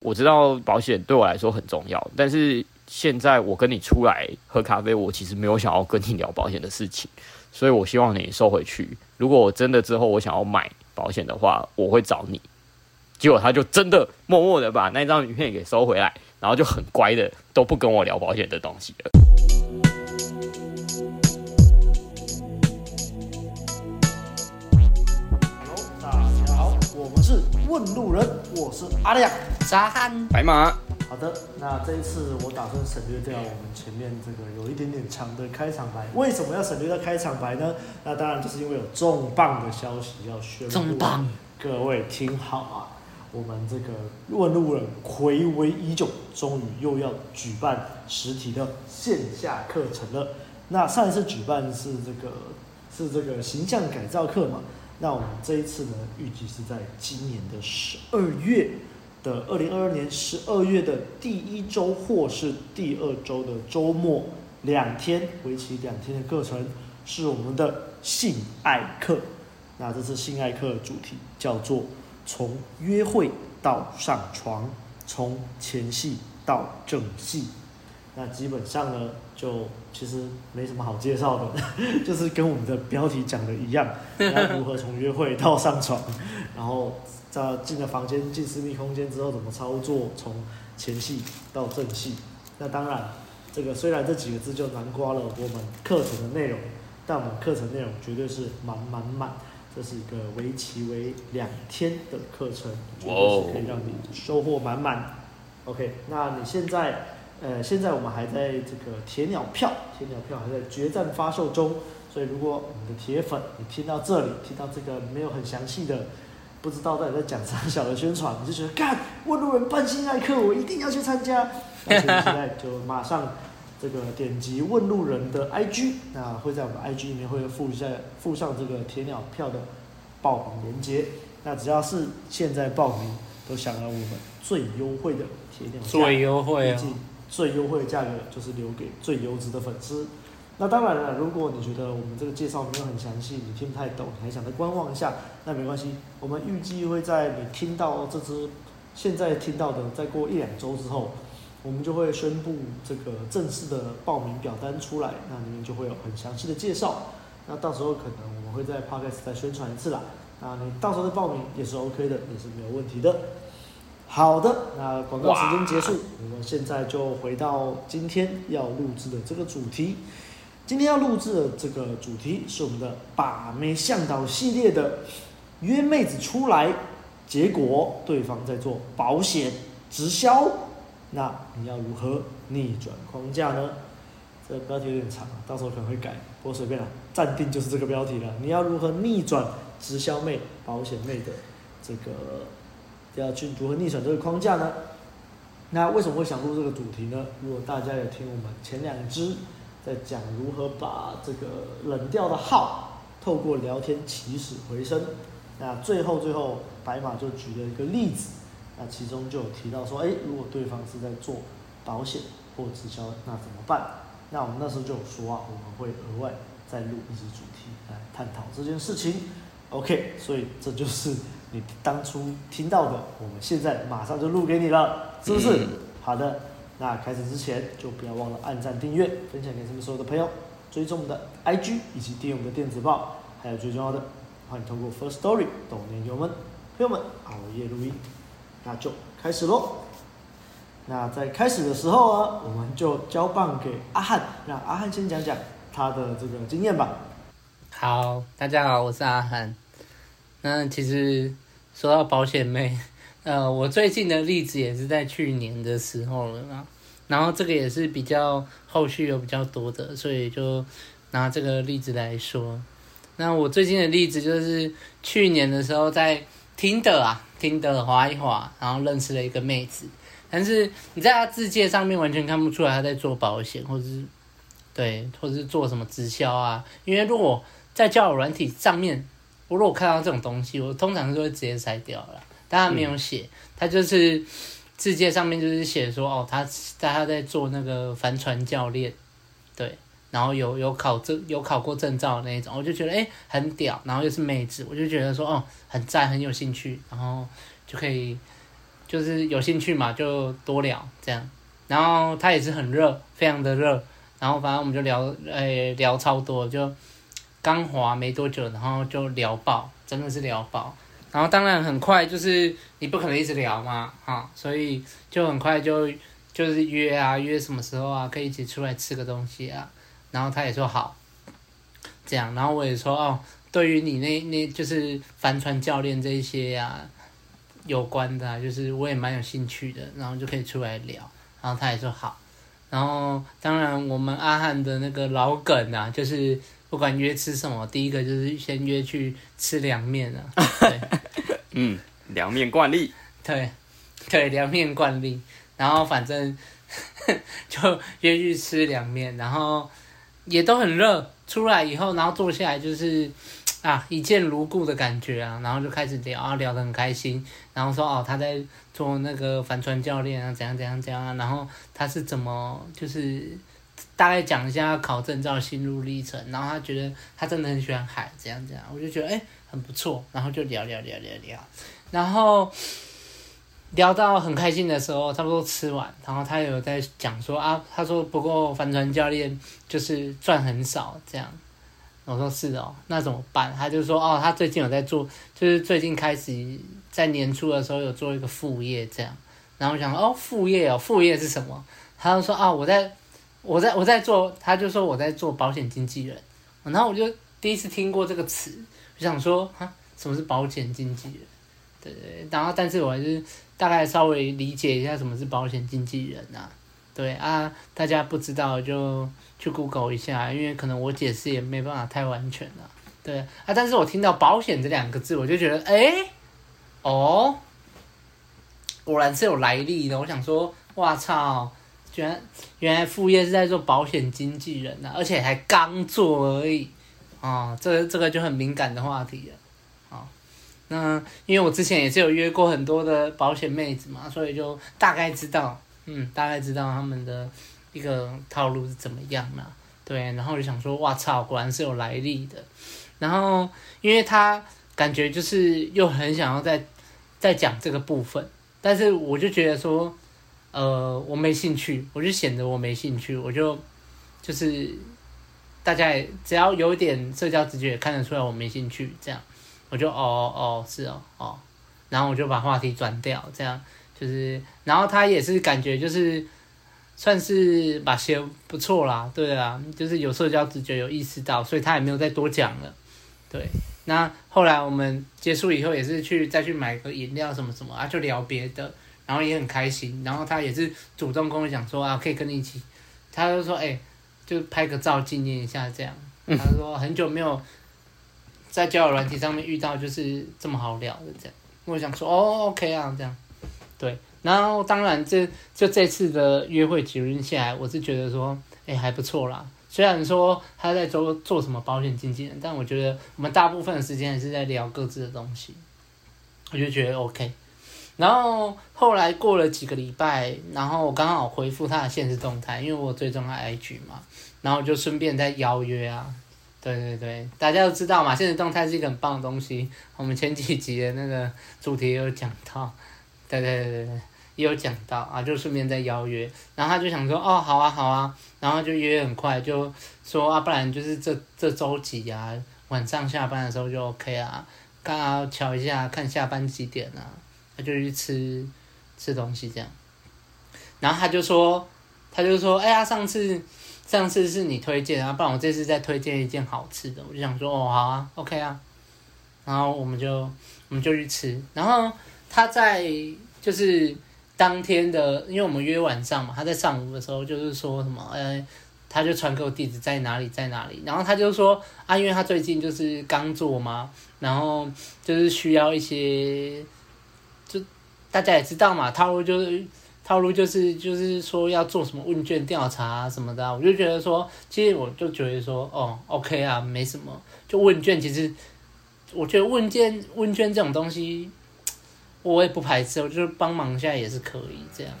我知道保险对我来说很重要，但是现在我跟你出来喝咖啡，我其实没有想要跟你聊保险的事情，所以我希望你收回去。如果我真的之后我想要买保险的话，我会找你。结果他就真的默默的把那张名片给收回来，然后就很乖的都不跟我聊保险的东西了。问路人，我是阿亮、沙汉、白马。好的，那这一次我打算省略掉我们前面这个有一点点长的开场白。为什么要省略掉开场白呢？那当然就是因为有重磅的消息要宣布。重磅！各位听好啊！我们这个问路人回违已久，终于又要举办实体的线下课程了。那上一次举办是这个是这个形象改造课嘛？那我们这一次呢，预计是在今年的十二月的二零二二年十二月的第一周或是第二周的周末两天，为期两天的课程是我们的性爱课。那这次性爱课的主题叫做。从约会到上床，从前戏到正戏，那基本上呢，就其实没什么好介绍的，就是跟我们的标题讲的一样，要如何从约会到上床，然后在进了房间、进私密空间之后怎么操作，从前戏到正戏。那当然，这个虽然这几个字就囊括了我们课程的内容，但我们课程内容绝对是满满满。这是一个为期为两天的课程，绝对是可以让你收获满满。OK，那你现在，呃，现在我们还在这个铁鸟票，铁鸟票还在决战发售中，所以如果我们的铁粉，你听到这里，听到这个没有很详细的，不知道到底在讲啥 小的宣传，你就觉得，干，问路人办性爱课，我一定要去参加，那现在就马上。这个点击问路人的 IG，那会在我们 IG 里面会附一下附上这个铁鸟票的报名链接。那只要是现在报名，都享了我们最优惠的铁鸟票，最优惠啊！最优惠的价格就是留给最优质的粉丝。那当然了，如果你觉得我们这个介绍没有很详细，你听不太懂，你还想再观望一下，那没关系。我们预计会在你听到这支现在听到的，再过一两周之后。我们就会宣布这个正式的报名表单出来，那里面就会有很详细的介绍。那到时候可能我们会在 Podcast 再宣传一次啦。那你到时候的报名也是 OK 的，也是没有问题的。好的，那广告时间结束，我们现在就回到今天要录制的这个主题。今天要录制的这个主题是我们的把妹向导系列的约妹子出来，结果对方在做保险直销。那你要如何逆转框架呢？这个标题有点长，到时候可能会改，不过随便了，暂定就是这个标题了。你要如何逆转直销妹、保险妹的这个，要去如何逆转这个框架呢？那为什么会想录这个主题呢？如果大家有听我们前两支在讲如何把这个冷掉的号透过聊天起死回生，那最后最后白马就举了一个例子。那其中就有提到说，诶，如果对方是在做保险或直销，那怎么办？那我们那时候就有说啊，我们会额外再录一支主题来探讨这件事情。OK，所以这就是你当初听到的，我们现在马上就录给你了，是不是？嗯、好的，那开始之前就不要忘了按赞、订阅、分享给身边所有的朋友，追踪我们的 IG 以及订阅我们的电子报，还有最重要的，欢迎通过 First Story 抖内给我们朋友们熬夜录音。那就开始喽。那在开始的时候啊，我们就交棒给阿汉，让阿汉先讲讲他的这个经验吧。好，大家好，我是阿汉。那其实说到保险妹，呃，我最近的例子也是在去年的时候了嘛。然后这个也是比较后续有比较多的，所以就拿这个例子来说。那我最近的例子就是去年的时候在听的啊。听的滑一滑，然后认识了一个妹子，但是你在她自介上面完全看不出来她在做保险，或者是对，或者是做什么直销啊。因为如果在交友软体上面，我如果看到这种东西，我通常是会直接筛掉了。但他没有写，他就是自介上面就是写说，哦，他在他在做那个帆船教练，对。然后有有考证有考过证照的那一种，我就觉得诶很屌，然后又是妹子，我就觉得说哦很赞很有兴趣，然后就可以就是有兴趣嘛，就多聊这样。然后他也是很热，非常的热。然后反正我们就聊，诶，聊超多，就刚滑没多久，然后就聊爆，真的是聊爆。然后当然很快，就是你不可能一直聊嘛，哈，所以就很快就就是约啊，约什么时候啊，可以一起出来吃个东西啊。然后他也说好，这样。然后我也说哦，对于你那那就是帆船教练这一些啊有关的啊，就是我也蛮有兴趣的，然后就可以出来聊。然后他也说好，然后当然我们阿汉的那个老梗啊，就是不管约吃什么，第一个就是先约去吃凉面啊。对，嗯，凉面惯例。对，对，凉面惯例。然后反正就约去吃凉面，然后也都很热。出来以后，然后坐下来就是啊一见如故的感觉啊，然后就开始聊啊，聊得很开心。然后说哦，他在。做那个帆船教练啊，怎样怎样怎样啊，然后他是怎么就是大概讲一下考证照心路历程，然后他觉得他真的很喜欢海，这样这样，我就觉得哎很不错，然后就聊聊聊聊聊，然后聊到很开心的时候，差不多吃完，然后他有在讲说啊，他说不过帆船教练就是赚很少这样。我说是哦，那怎么办？他就说哦，他最近有在做，就是最近开始在年初的时候有做一个副业这样。然后我想哦，副业哦，副业是什么？他就说啊、我在，我在我在做，他就说我在做保险经纪人。然后我就第一次听过这个词，我想说啊，什么是保险经纪人？对对。然后但是我还是大概稍微理解一下什么是保险经纪人啊。对啊，大家不知道就。去 Google 一下，因为可能我解释也没办法太完全了，对啊，但是我听到保险这两个字，我就觉得，哎、哦，果然是有来历的。我想说，哇操，原原来副业是在做保险经纪人呢、啊，而且还刚做而已，啊、哦，这这个就很敏感的话题了，啊、那因为我之前也是有约过很多的保险妹子嘛，所以就大概知道，嗯，大概知道他们的。一个套路是怎么样呢？对，然后我就想说，哇操，果然是有来历的。然后，因为他感觉就是又很想要再再讲这个部分，但是我就觉得说，呃，我没兴趣，我就显得我没兴趣，我就就是大家也只要有点社交直觉也看得出来我没兴趣，这样我就哦哦是哦哦，然后我就把话题转掉，这样就是，然后他也是感觉就是。算是把鞋不错啦，对啊，就是有社交直觉，有意识到，所以他也没有再多讲了。对，那后来我们结束以后也是去再去买个饮料什么什么啊，就聊别的，然后也很开心。然后他也是主动跟我讲说啊，可以跟你一起，他就说哎、欸，就拍个照纪念一下这样。他说很久没有在交友软体上面遇到就是这么好聊的这样。我想说哦，OK 啊，这样，对。然后当然这，这就这次的约会结论下来，我是觉得说，哎，还不错啦。虽然说他在做做什么保险经纪人，但我觉得我们大部分的时间还是在聊各自的东西，我就觉得 OK。然后后来过了几个礼拜，然后我刚好回复他的现实动态，因为我追踪他 IG 嘛，然后就顺便再邀约啊。对对对，大家都知道嘛，现实动态是一个很棒的东西。我们前几集的那个主题也有讲到，对对对对对。也有讲到啊，就顺便再邀约，然后他就想说，哦，好啊，好啊，然后就约很快，就说啊，不然就是这这周几啊，晚上下班的时候就 OK 啊，刚好瞧一下看下班几点啊，他就去吃吃东西这样，然后他就说，他就说，哎呀，上次上次是你推荐啊，不然我这次再推荐一件好吃的，我就想说，哦，好啊，OK 啊，然后我们就我们就去吃，然后他在就是。当天的，因为我们约晚上嘛，他在上午的时候就是说什么，呃，他就传给我地址在哪里，在哪里，然后他就说啊，因为他最近就是刚做嘛，然后就是需要一些，大家也知道嘛，套路就是套路就是就是说要做什么问卷调查啊什么的，我就觉得说，其实我就觉得说，哦，OK 啊，没什么，就问卷，其实我觉得问卷问卷这种东西。我也不排斥，我就是帮忙一下也是可以这样，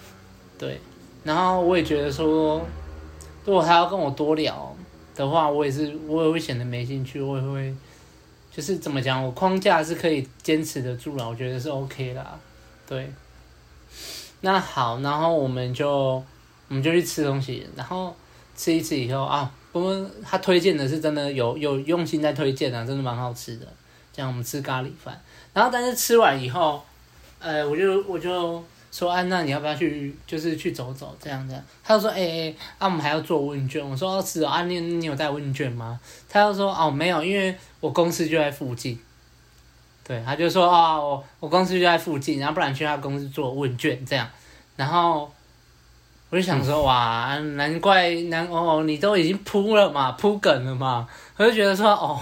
对。然后我也觉得说，如果他要跟我多聊的话，我也是我也会显得没兴趣，我也会就是怎么讲，我框架是可以坚持得住了，我觉得是 OK 啦，对。那好，然后我们就我们就去吃东西，然后吃一次以后啊，我们他推荐的是真的有有用心在推荐啊，真的蛮好吃的。这样我们吃咖喱饭，然后但是吃完以后，呃，我就我就说安娜，你要不要去就是去走走这样这样？他就说哎哎，啊我们还要做问卷。我说哦是啊，你你有带问卷吗？他就说哦没有，因为我公司就在附近。对，他就说啊、哦，我我公司就在附近，然后不然去他公司做问卷这样，然后我就想说哇，难怪难哦，你都已经铺了嘛，铺梗了嘛，我就觉得说哦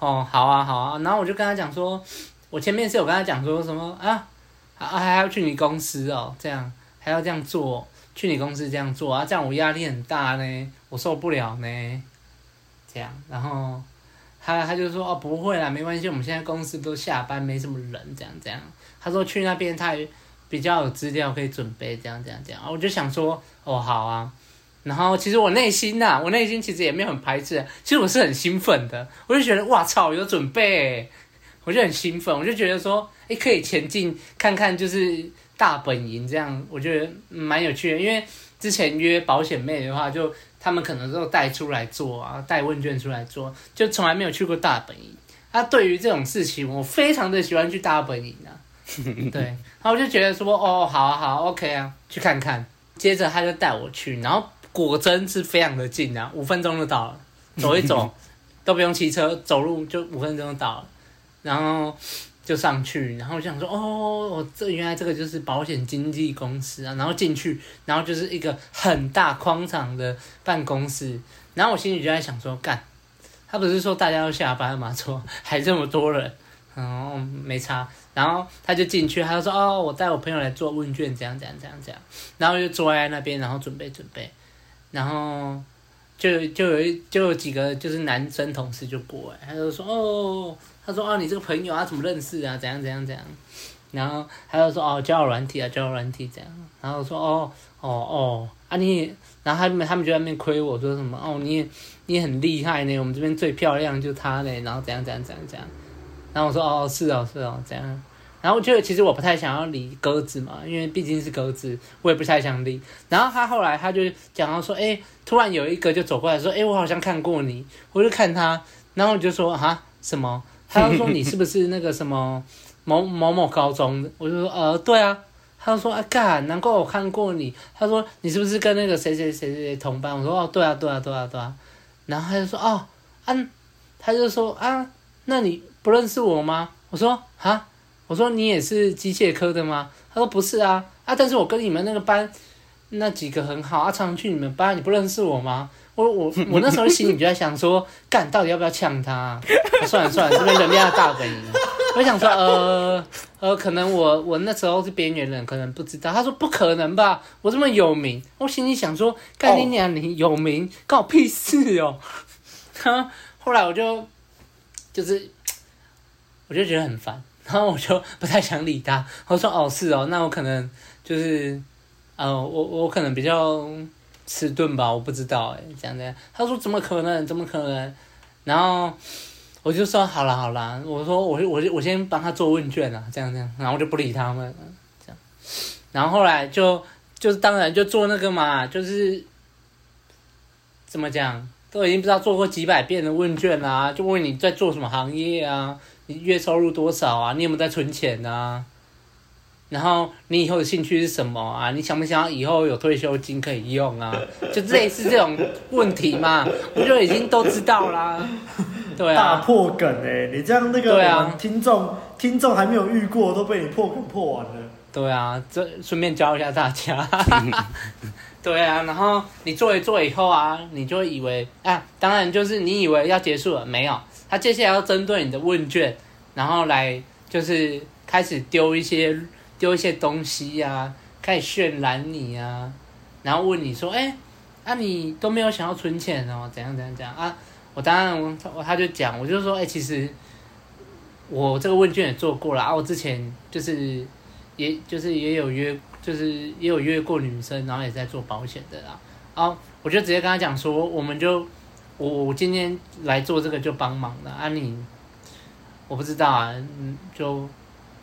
哦好啊好啊，然后我就跟他讲说，我前面是有跟他讲说什么啊，还还要去你公司哦，这样还要这样做，去你公司这样做啊，这样我压力很大呢，我受不了呢，这样，然后。他他就说哦不会啦，没关系，我们现在公司都下班，没什么人，这样这样。他说去那边他也比较有资料可以准备，这样这样这样。我就想说哦好啊，然后其实我内心呐、啊，我内心其实也没有很排斥，其实我是很兴奋的，我就觉得哇操有准备，我就很兴奋，我就觉得说诶可以前进看看就是大本营这样，我觉得蛮有趣的，因为之前约保险妹的话就。他们可能都带出来做啊，带问卷出来做，就从来没有去过大本营。他、啊、对于这种事情，我非常的喜欢去大本营啊。对，然后我就觉得说，哦，好啊，好啊，OK 啊，去看看。接着他就带我去，然后果真是非常的近啊，五分钟就到了，走一走 都不用骑车，走路就五分钟就到了，然后。就上去，然后我想说，哦，这原来这个就是保险经纪公司啊，然后进去，然后就是一个很大宽敞的办公室，然后我心里就在想说，干，他不是说大家都下班了吗？说 还这么多人，然后，没差，然后他就进去，他就说，哦，我带我朋友来做问卷，这样这样这样这样，然后就坐在那边，然后准备准备，然后就就有一就有几个就是男生同事就过来，他就说，哦。他说：“哦，你这个朋友啊，怎么认识啊？怎样怎样怎样？”然后他就说：“哦，交友软体啊，交友软体这样。”然后说：“哦，哦哦，啊你……然后他们他们就在那边亏我说什么？哦，你你很厉害呢，我们这边最漂亮就她嘞。然后怎样怎样怎样怎样？然后我说：哦，是哦，是哦，这样。然后我觉得其实我不太想要理鸽子嘛，因为毕竟是鸽子，我也不太想理。然后他后来他就讲到说：哎，突然有一个就走过来说：哎，我好像看过你。我就看他，然后我就说：啊，什么？” 他就说，你是不是那个什么某某某高中？我就说呃对啊。他就说啊干，难怪我看过你。他说你是不是跟那个谁谁谁谁同班？我说哦对啊对啊对啊对啊。然后他就说哦啊，他就说啊，那你不认识我吗？我说啊，我说你也是机械科的吗？他说不是啊啊，但是我跟你们那个班那几个很好啊，常去你们班，你不认识我吗？我我 我那时候心里就在想说，干到底要不要呛他？算了算了，这边人家的大本营。我想说，呃呃，可能我我那时候是边缘人，可能不知道。他说不可能吧，我这么有名。我心里想说，干你娘，你有名关我屁事哦。哈，后来我就就是我就觉得很烦，然后我就不太想理他。我说哦是哦，那我可能就是呃我我可能比较。迟钝吧，我不知道哎，这样这样。他说怎么可能？怎么可能？然后我就说好了好了，我说我我我先帮他做问卷啊，这样这样，然后我就不理他们，这样。然后后来就就是当然就做那个嘛，就是怎么讲，都已经不知道做过几百遍的问卷啊，就问你在做什么行业啊，你月收入多少啊，你有没有在存钱啊？然后你以后的兴趣是什么啊？你想不想要以后有退休金可以用啊？就类似这种问题嘛，我就已经都知道啦。对啊，大破梗哎！你这样那个对啊，听众听众还没有遇过，都被你破梗破完了。对啊，这顺便教一下大家。对啊，然后你做一做以后啊，你就以为啊，当然就是你以为要结束了，没有，他接下来要针对你的问卷，然后来就是开始丢一些。丢一些东西呀、开始渲染你呀、啊，然后问你说：“哎，啊你都没有想要存钱哦？怎样怎样怎样啊？”我当然我他就讲，我就说：“哎，其实我这个问卷也做过了啊，我之前就是也就是也有约，就是也有约过女生，然后也在做保险的啦。啊，我就直接跟他讲说，我们就我我今天来做这个就帮忙了啊，你我不知道啊，嗯，就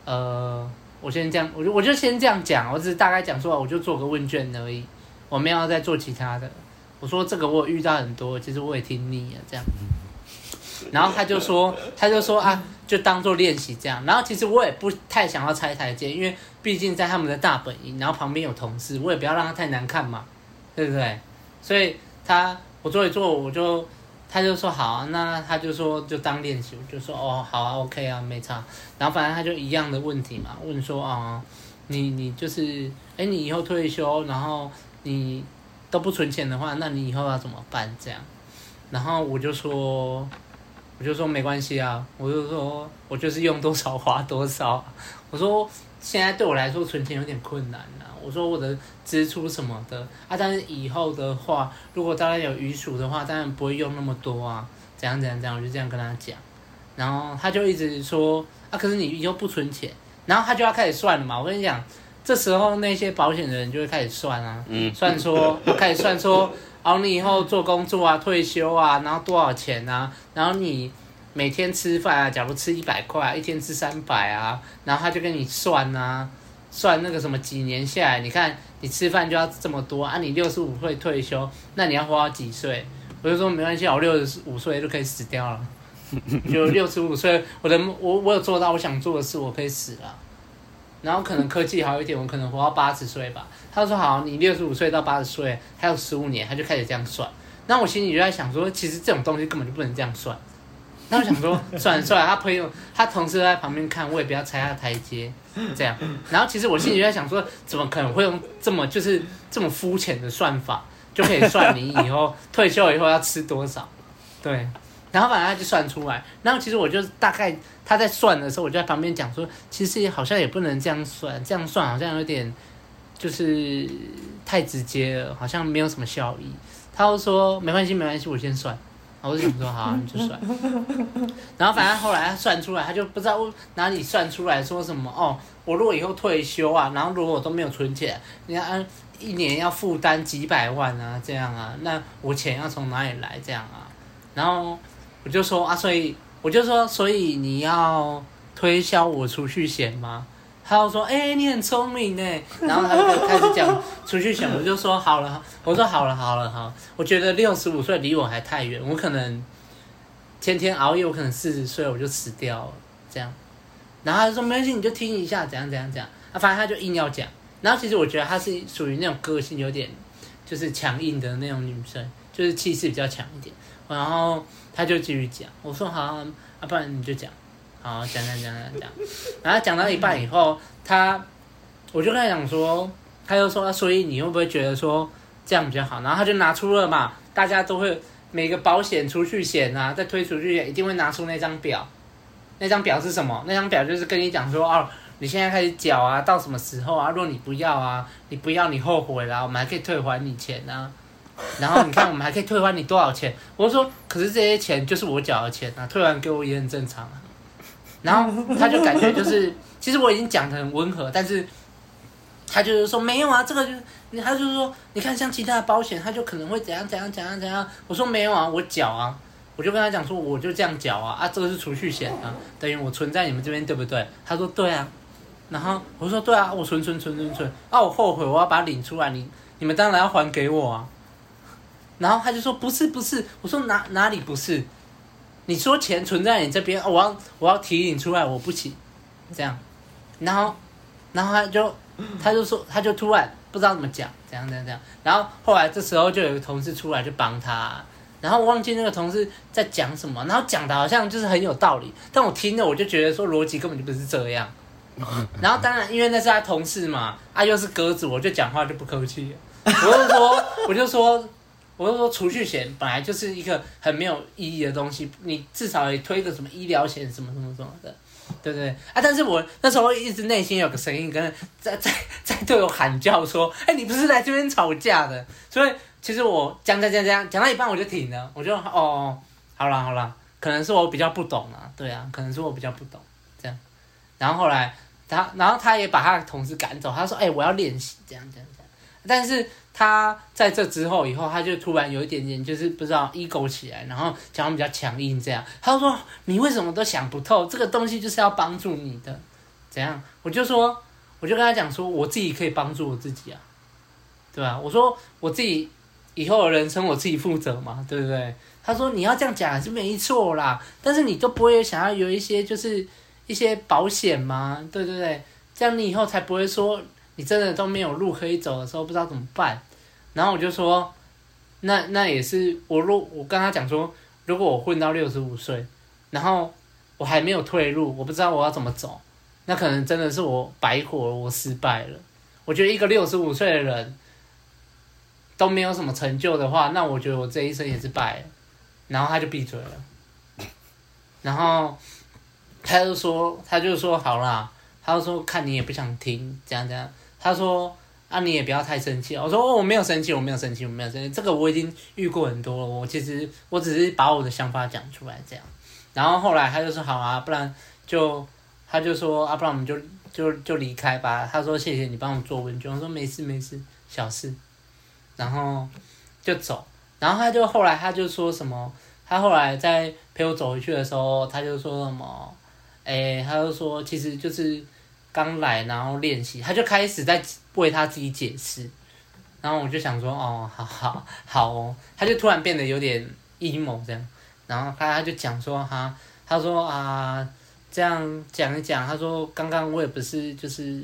呃。”我先这样，我就我就先这样讲，我只是大概讲说，我就做个问卷而已，我没有再做其他的。我说这个我遇到很多，其实我也听腻了这样。然后他就说，他就说啊，就当做练习这样。然后其实我也不太想要拆台阶，因为毕竟在他们的大本营，然后旁边有同事，我也不要让他太难看嘛，对不对？所以他我做一做，我就。他就说好啊，那他就说就当练习，我就说哦好啊，OK 啊，没差。然后反正他就一样的问题嘛，问说啊，你你就是，哎，你以后退休，然后你都不存钱的话，那你以后要怎么办？这样。然后我就说，我就说没关系啊，我就说我就是用多少花多少。我说现在对我来说存钱有点困难啊。我说我的支出什么的。啊，但是以后的话，如果当然有余数的话，当然不会用那么多啊，怎样怎样怎样，我就这样跟他讲，然后他就一直说啊，可是你以后不存钱，然后他就要开始算了嘛。我跟你讲，这时候那些保险的人就会开始算啊，嗯。算说 开始算说，哦，你以后做工作啊，退休啊，然后多少钱啊，然后你每天吃饭啊，假如吃一百块，一天吃三百啊，然后他就跟你算啊。算那个什么几年下来，你看你吃饭就要这么多啊！你六十五岁退休，那你要活到几岁？我就说没关系，我六十五岁就可以死掉了。就六十五岁，我的我我有做到我想做的事，我可以死了。然后可能科技好一点，我可能活到八十岁吧。他说好，你六十五岁到八十岁还有十五年，他就开始这样算。那我心里就在想说，其实这种东西根本就不能这样算。那我想说，算了算了，他朋友他同事在旁边看，我也不要踩他台阶。这样，然后其实我心里就在想说，怎么可能会用这么就是这么肤浅的算法，就可以算你以后退休以后要吃多少？对，然后反正他就算出来，然后其实我就大概他在算的时候，我就在旁边讲说，其实好像也不能这样算，这样算好像有点就是太直接了，好像没有什么效益。他就说没关系没关系，我先算。我就想说好，你就算。然后反正后来他算出来，他就不知道哪里算出来说什么哦。我如果以后退休啊，然后如果我都没有存钱，你看一年要负担几百万啊，这样啊，那我钱要从哪里来？这样啊。然后我就说啊，所以我就说，所以你要推销我储蓄险吗？他就说：“哎、欸，你很聪明呢。”然后他就开始讲储蓄险，我就说：“好了，我说好了，好了，好。我觉得六十五岁离我还太远，我可能天天熬夜，我可能四十岁我就死掉了。这样，然后他就说没关系，你就听一下，怎样怎样怎样。啊，反正他就硬要讲。然后其实我觉得他是属于那种个性有点就是强硬的那种女生，就是气势比较强一点。然后他就继续讲，我说好，啊，不然你就讲。”好，讲讲讲讲讲，然后讲到一半以后，他，我就跟他讲说，他就说，所以你会不会觉得说这样比较好？然后他就拿出了嘛，大家都会每个保险储蓄险啊，再推出去一定会拿出那张表，那张表是什么？那张表就是跟你讲说，哦，你现在开始缴啊，到什么时候啊？如果你不要啊，你不要你后悔了，我们还可以退还你钱啊。然后你看，我们还可以退还你多少钱？我说，可是这些钱就是我缴的钱啊，退还给我也很正常啊。然后他就感觉就是，其实我已经讲得很温和，但是他就是说没有啊，这个就是，他就是说，你看像其他的保险，他就可能会怎样怎样怎样怎样。我说没有啊，我缴啊，我就跟他讲说，我就这样缴啊，啊，这个是储蓄险啊，等于我存在你们这边对不对？他说对啊，然后我说对啊，我存存存存存，啊，我后悔我要把它领出来，你你们当然要还给我啊。然后他就说不是不是，我说哪哪里不是？你说钱存在你这边，我要我要提领出来，我不行，这样，然后，然后他就他就说他就突然不知道怎么讲，怎样怎样怎样，然后后来这时候就有个同事出来就帮他，然后我忘记那个同事在讲什么，然后讲的好像就是很有道理，但我听了我就觉得说逻辑根本就不是这样，然后当然因为那是他同事嘛，啊又是鸽子，我就讲话就不客气，我就说我就说。我就说，储蓄险本来就是一个很没有意义的东西，你至少也推个什么医疗险什么什么什么的，对不对？啊！但是我那时候一直内心有个声音跟在 在在对我喊叫说：“哎，你不是来这边吵架的。”所以其实我讲讲讲讲讲到一半我就停了，我就哦，好了好了，可能是我比较不懂啊，对啊，可能是我比较不懂这样。然后后来他，然后他也把他的同事赶走，他说：“哎，我要练习这样这样这样。”但是。他在这之后以后，他就突然有一点点就是不知道 ego 起来，然后讲话比较强硬这样。他说：“你为什么都想不透？这个东西就是要帮助你的，怎样？”我就说：“我就跟他讲说，我自己可以帮助我自己啊，对吧？我说我自己以后的人生我自己负责嘛，对不对？他说你要这样讲是没错啦，但是你都不会想要有一些就是一些保险吗？对对对，这样你以后才不会说你真的都没有路可以走的时候不知道怎么办。然后我就说，那那也是我如我跟他讲说，如果我混到六十五岁，然后我还没有退路，我不知道我要怎么走。那可能真的是我白活，我失败了。我觉得一个六十五岁的人都没有什么成就的话，那我觉得我这一生也是败了。然后他就闭嘴了。然后他就说，他就说好啦，他就说看你也不想听，这样这样。他说啊，你也不要太生气。我说，我没有生气，我没有生气，我没有生气。这个我已经遇过很多了。我其实我只是把我的想法讲出来这样。然后后来他就说好啊，不然就。他就说啊，不然我们就就就离开吧。他说谢谢你帮我做问卷。我说没事没事，小事。然后就走。然后他就后来他就说什么？他后来在陪我走回去的时候，他就说什么？哎，他就说其实就是刚来，然后练习。他就开始在为他自己解释。然后我就想说哦，好好好哦。他就突然变得有点 emo 这样。然后他他就讲说哈，他说啊。这样讲一讲，他说刚刚我也不是就是，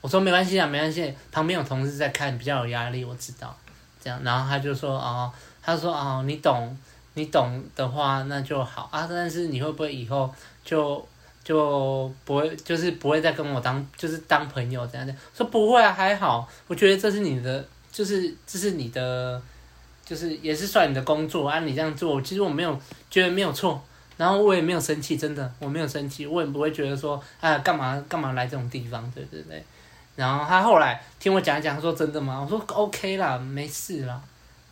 我说没关系啊，没关系，旁边有同事在看，比较有压力，我知道。这样，然后他就说哦，他说哦，你懂，你懂的话那就好啊，但是你会不会以后就就不会，就是不会再跟我当就是当朋友这样子？说不会啊，还好，我觉得这是你的，就是这是你的，就是也是算你的工作啊，你这样做，其实我没有觉得没有错。然后我也没有生气，真的，我没有生气，我也不会觉得说，哎，干嘛干嘛来这种地方，对对对。然后他后来听我讲一讲，他说真的吗？我说 OK 啦，没事啦，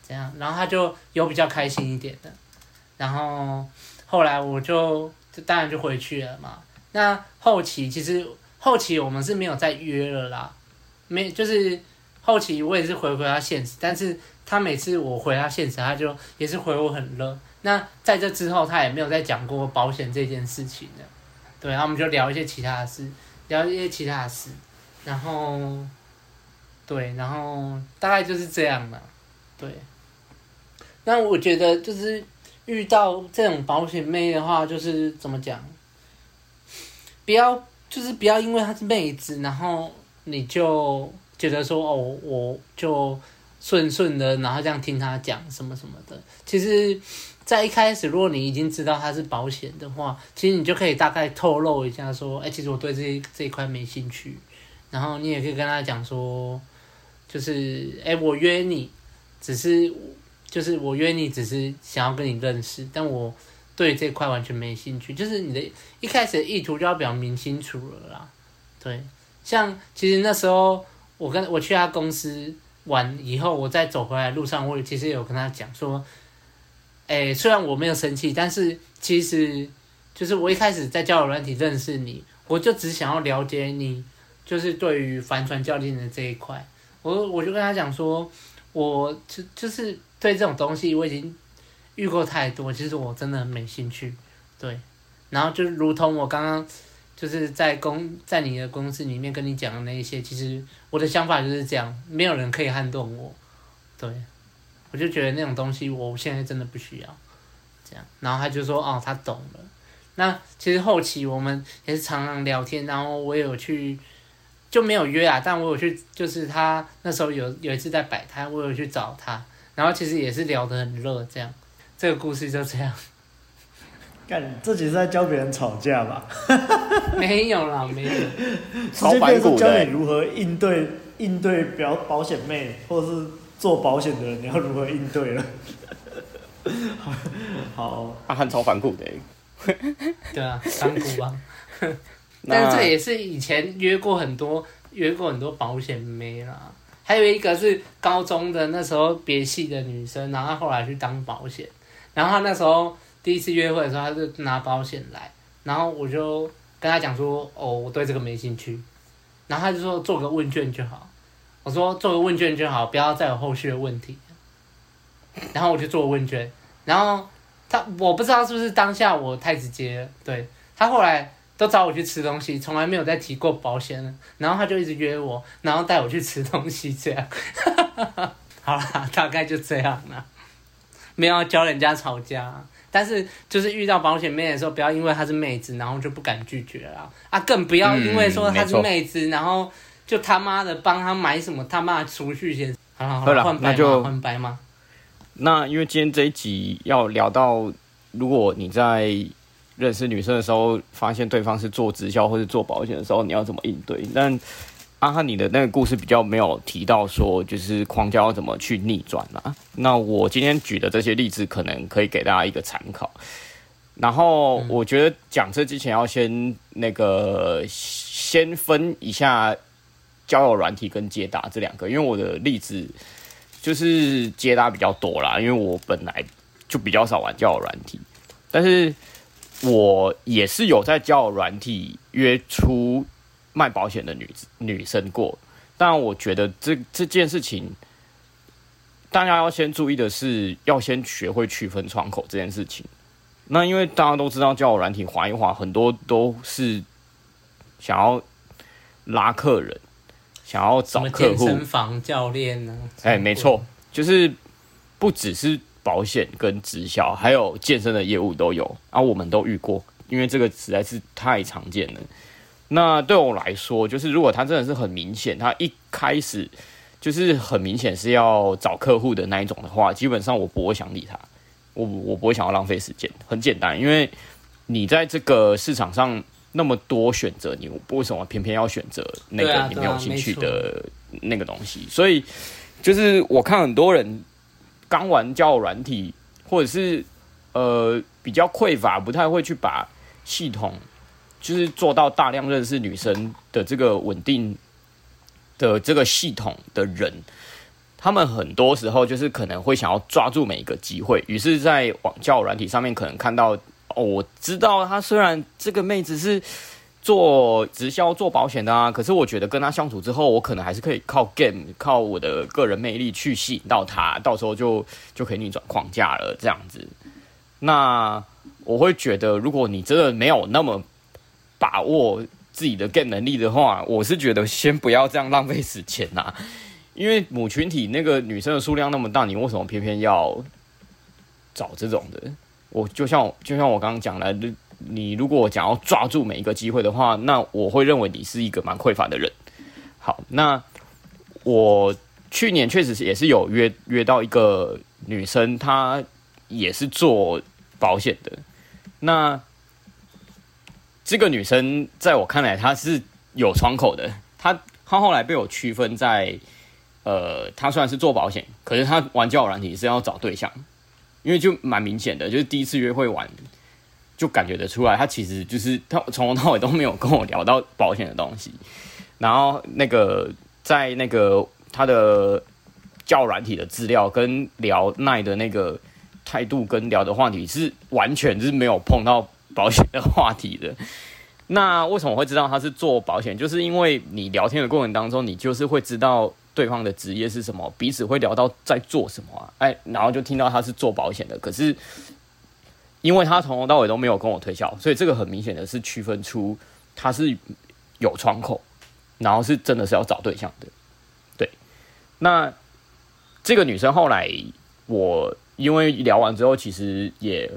这样。然后他就有比较开心一点的。然后后来我就就当然就回去了嘛。那后期其实后期我们是没有再约了啦，没就是后期我也是回回他现实，但是他每次我回他现实，他就也是回我很热。那在这之后，他也没有再讲过保险这件事情了。对，然后我们就聊一些其他的事，聊一些其他的事，然后，对，然后大概就是这样了。对，那我觉得就是遇到这种保险妹的话，就是怎么讲？不要，就是不要因为她是妹子，然后你就觉得说哦，我就顺顺的，然后这样听她讲什么什么的，其实。在一开始，如果你已经知道她是保险的话，其实你就可以大概透露一下，说，哎、其实我对这这一块没兴趣。然后你也可以跟她讲说，就是，哎、我约你，只是，就是我约你，只是想要跟你认识，但我对这块完全没兴趣。就是你的一开始的意图就要表明清楚了啦。对，像其实那时候我跟我去他公司玩以后，我在走回来路上，我其实有跟他讲说。哎，虽然我没有生气，但是其实就是我一开始在交友软体认识你，我就只想要了解你，就是对于帆船教练的这一块，我我就跟他讲说，我就就是对这种东西我已经遇过太多，其实我真的没兴趣，对，然后就如同我刚刚就是在公在你的公司里面跟你讲的那一些，其实我的想法就是这样，没有人可以撼动我，对。我就觉得那种东西，我现在真的不需要，这样。然后他就说：“哦，他懂了。”那其实后期我们也是常常聊天，然后我也有去，就没有约啊，但我有去，就是他那时候有有一次在摆摊，我有去找他，然后其实也是聊得很热，这样。这个故事就这样。干，自己是在教别人吵架吧？没有啦，没有。直接变成教你如何应对应对表保险妹，或者是。做保险的人，你要如何应对了？好，阿汉超反骨的。对啊，反骨啊。但是这也是以前约过很多约过很多保险妹啦。还有一个是高中的那时候别系的女生，然后她后来去当保险。然后她那时候第一次约会的时候，她就拿保险来，然后我就跟她讲说：“哦，我对这个没兴趣。”然后她就说：“做个问卷就好。”我说做个问卷就好，不要再有后续的问题。然后我就做问卷，然后她我不知道是不是当下我太直接，对，她后来都找我去吃东西，从来没有再提过保险了。然后他就一直约我，然后带我去吃东西，这样。好啦，大概就这样了。没有教人家吵架，但是就是遇到保险妹的时候，不要因为她是妹子，然后就不敢拒绝了啊！更不要因为说她是妹子，嗯、然后就他妈的帮她买什么他妈的储蓄险。好了好了，换白马，换白马。那因为今天这一集要聊到，如果你在认识女生的时候，发现对方是做直销或者做保险的时候，你要怎么应对？但阿汉，你的那个故事比较没有提到说，就是框架要怎么去逆转啊？那我今天举的这些例子，可能可以给大家一个参考。然后我觉得讲这之前要先那个先分一下交友软体跟接搭这两个，因为我的例子就是接搭比较多啦，因为我本来就比较少玩交友软体，但是我也是有在交友软体约出。卖保险的女女生过，但我觉得这这件事情，大家要先注意的是，要先学会区分窗口这件事情。那因为大家都知道，交友软体划一划，很多都是想要拉客人，想要找客户。健身房教练呢？哎、欸，没错，就是不只是保险跟直销，还有健身的业务都有。啊，我们都遇过，因为这个实在是太常见了。那对我来说，就是如果他真的是很明显，他一开始就是很明显是要找客户的那一种的话，基本上我不会想理他，我我不会想要浪费时间。很简单，因为你在这个市场上那么多选择，你为什么偏偏要选择那个你没有兴趣的那个东西？所以就是我看很多人刚玩交友软体，或者是呃比较匮乏，不太会去把系统。就是做到大量认识女生的这个稳定的这个系统的人，他们很多时候就是可能会想要抓住每一个机会，于是，在网交友软体上面可能看到哦，我知道她虽然这个妹子是做直销做保险的啊，可是我觉得跟他相处之后，我可能还是可以靠 game 靠我的个人魅力去吸引到他，到时候就就可以逆转框架了这样子。那我会觉得，如果你真的没有那么把握自己的 game 能力的话，我是觉得先不要这样浪费时间呐，因为母群体那个女生的数量那么大，你为什么偏偏要找这种的？我就像就像我刚刚讲的，你如果想要抓住每一个机会的话，那我会认为你是一个蛮匮乏的人。好，那我去年确实是也是有约约到一个女生，她也是做保险的，那。这个女生在我看来，她是有窗口的。她她后来被我区分在，呃，她虽然是做保险，可是她玩交友软体是要找对象，因为就蛮明显的，就是第一次约会玩，就感觉得出来，他其实就是他从头到尾都没有跟我聊到保险的东西。然后那个在那个他的教软体的资料跟聊奈的那个态度跟聊的话题是完全是没有碰到。保险的话题的，那为什么会知道他是做保险？就是因为你聊天的过程当中，你就是会知道对方的职业是什么，彼此会聊到在做什么啊，哎，然后就听到他是做保险的。可是因为他从头到尾都没有跟我推销，所以这个很明显的是区分出他是有窗口，然后是真的是要找对象的。对，那这个女生后来我因为聊完之后，其实也。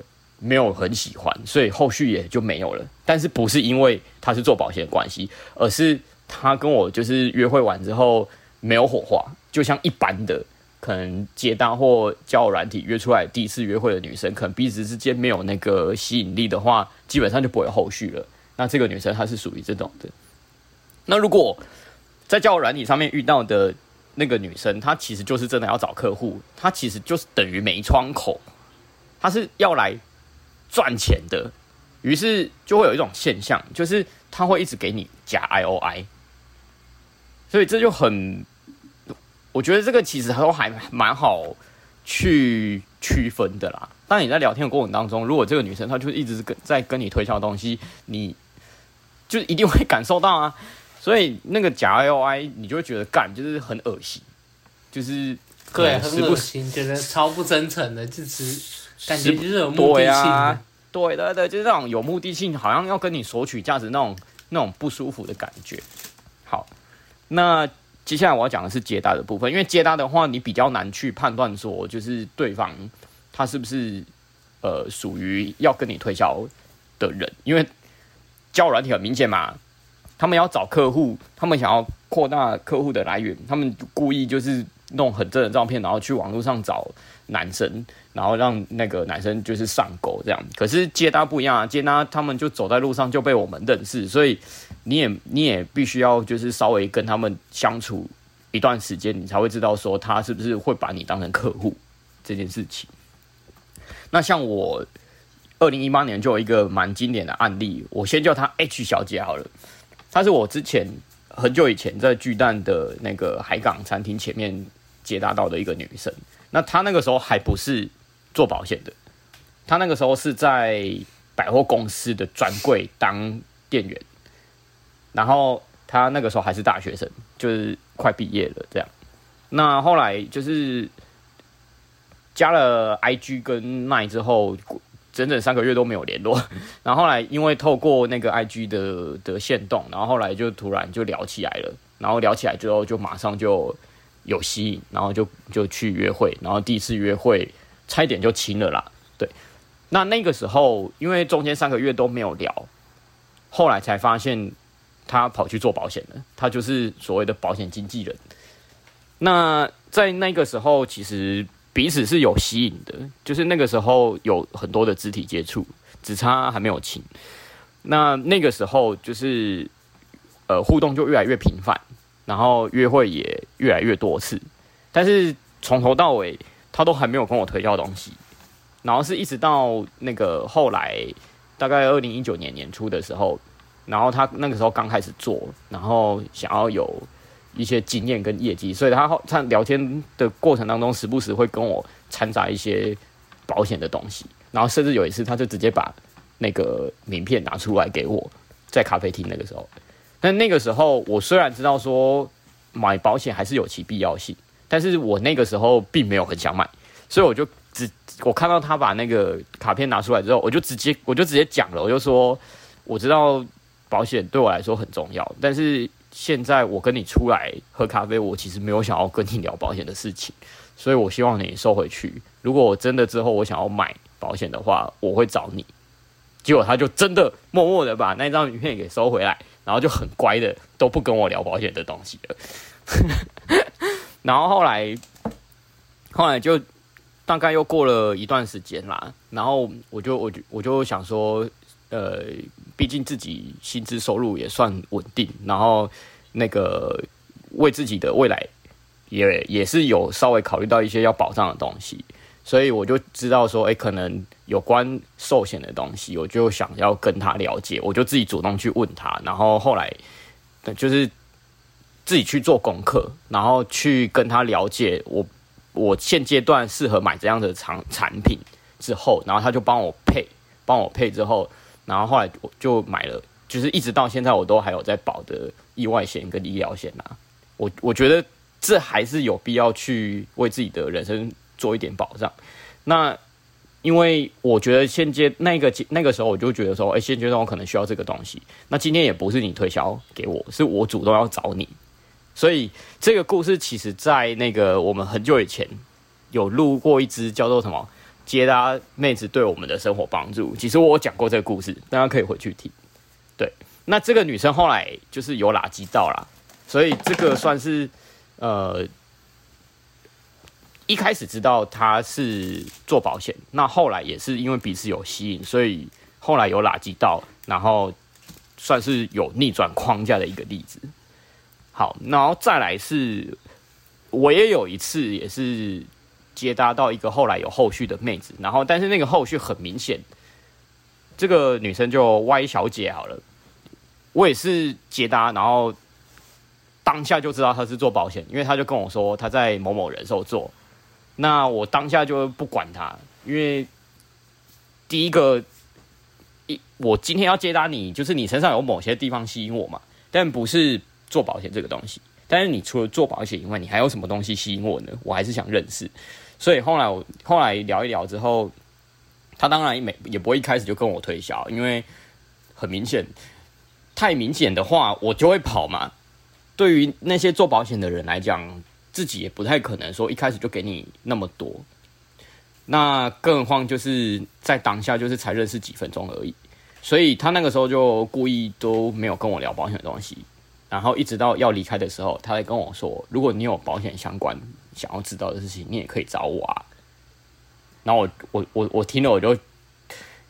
没有很喜欢，所以后续也就没有了。但是不是因为她是做保险关系，而是她跟我就是约会完之后没有火花，就像一般的可能接单或交友软体约出来第一次约会的女生，可能彼此之间没有那个吸引力的话，基本上就不会后续了。那这个女生她是属于这种的。那如果在交友软体上面遇到的那个女生，她其实就是真的要找客户，她其实就是等于没窗口，她是要来。赚钱的，于是就会有一种现象，就是她会一直给你加 I O I，所以这就很，我觉得这个其实都还蛮好去区分的啦。当你在聊天的过程当中，如果这个女生她就一直跟在跟你推销东西，你就一定会感受到啊。所以那个假 I O I，你就会觉得干就是很恶心，就是对，很恶心，觉得超不真诚的，就是。感觉就是有目的性的，对啊，对对对，就是那种有目的性，好像要跟你索取价值那种那种不舒服的感觉。好，那接下来我要讲的是接搭的部分，因为接搭的话，你比较难去判断说，就是对方他是不是呃属于要跟你推销的人，因为交软体很明显嘛，他们要找客户，他们想要扩大客户的来源，他们故意就是弄很正的照片，然后去网络上找男生，然后让那个男生就是上钩这样。可是接搭不一样啊，接搭他们就走在路上就被我们认识，所以你也你也必须要就是稍微跟他们相处一段时间，你才会知道说他是不是会把你当成客户这件事情。那像我二零一八年就有一个蛮经典的案例，我先叫她 H 小姐好了。她是我之前很久以前在巨蛋的那个海港餐厅前面接搭到的一个女生。那他那个时候还不是做保险的，他那个时候是在百货公司的专柜当店员。然后他那个时候还是大学生，就是快毕业了这样。那后来就是加了 IG 跟奈之后。整整三个月都没有联络，然后后来因为透过那个 IG 的的线动，然后后来就突然就聊起来了，然后聊起来之后就马上就有吸引，然后就就去约会，然后第一次约会差一点就亲了啦。对，那那个时候因为中间三个月都没有聊，后来才发现他跑去做保险了，他就是所谓的保险经纪人。那在那个时候其实。彼此是有吸引的，就是那个时候有很多的肢体接触，只差还没有亲。那那个时候就是呃互动就越来越频繁，然后约会也越来越多次，但是从头到尾他都还没有跟我推销东西，然后是一直到那个后来大概二零一九年年初的时候，然后他那个时候刚开始做，然后想要有。一些经验跟业绩，所以他他聊天的过程当中，时不时会跟我掺杂一些保险的东西，然后甚至有一次，他就直接把那个名片拿出来给我，在咖啡厅那个时候。但那个时候，我虽然知道说买保险还是有其必要性，但是我那个时候并没有很想买，所以我就只我看到他把那个卡片拿出来之后，我就直接我就直接讲了，我就说我知道保险对我来说很重要，但是。现在我跟你出来喝咖啡，我其实没有想要跟你聊保险的事情，所以我希望你收回去。如果我真的之后我想要买保险的话，我会找你。结果他就真的默默的把那张名片给收回来，然后就很乖的都不跟我聊保险的东西了。然后后来，后来就大概又过了一段时间啦，然后我就我就我就想说。呃，毕竟自己薪资收入也算稳定，然后那个为自己的未来也也是有稍微考虑到一些要保障的东西，所以我就知道说，哎，可能有关寿险的东西，我就想要跟他了解，我就自己主动去问他，然后后来就是自己去做功课，然后去跟他了解我我现阶段适合买这样的产产品之后，然后他就帮我配，帮我配之后。然后后来我就买了，就是一直到现在我都还有在保的意外险跟医疗险啊。我我觉得这还是有必要去为自己的人生做一点保障。那因为我觉得现阶那个那个时候我就觉得说，哎，现阶段我可能需要这个东西。那今天也不是你推销给我，是我主动要找你。所以这个故事其实在那个我们很久以前有录过一支叫做什么？接搭妹子对我们的生活帮助，其实我讲过这个故事，大家可以回去听。对，那这个女生后来就是有拉及到啦，所以这个算是呃一开始知道她是做保险，那后来也是因为彼此有吸引，所以后来有拉及到，然后算是有逆转框架的一个例子。好，然后再来是，我也有一次也是。接搭到一个后来有后续的妹子，然后但是那个后续很明显，这个女生就 Y 小姐好了，我也是接搭，然后当下就知道她是做保险，因为她就跟我说她在某某人寿做，那我当下就不管他，因为第一个一我今天要接搭你，就是你身上有某些地方吸引我嘛，但不是做保险这个东西。但是你除了做保险以外，你还有什么东西吸引我呢？我还是想认识。所以后来我后来聊一聊之后，他当然没也不会一开始就跟我推销，因为很明显，太明显的话我就会跑嘛。对于那些做保险的人来讲，自己也不太可能说一开始就给你那么多。那更何况就是在当下就是才认识几分钟而已，所以他那个时候就故意都没有跟我聊保险的东西，然后一直到要离开的时候，他才跟我说，如果你有保险相关想要知道的事情，你也可以找我啊。然后我我我我听了我就，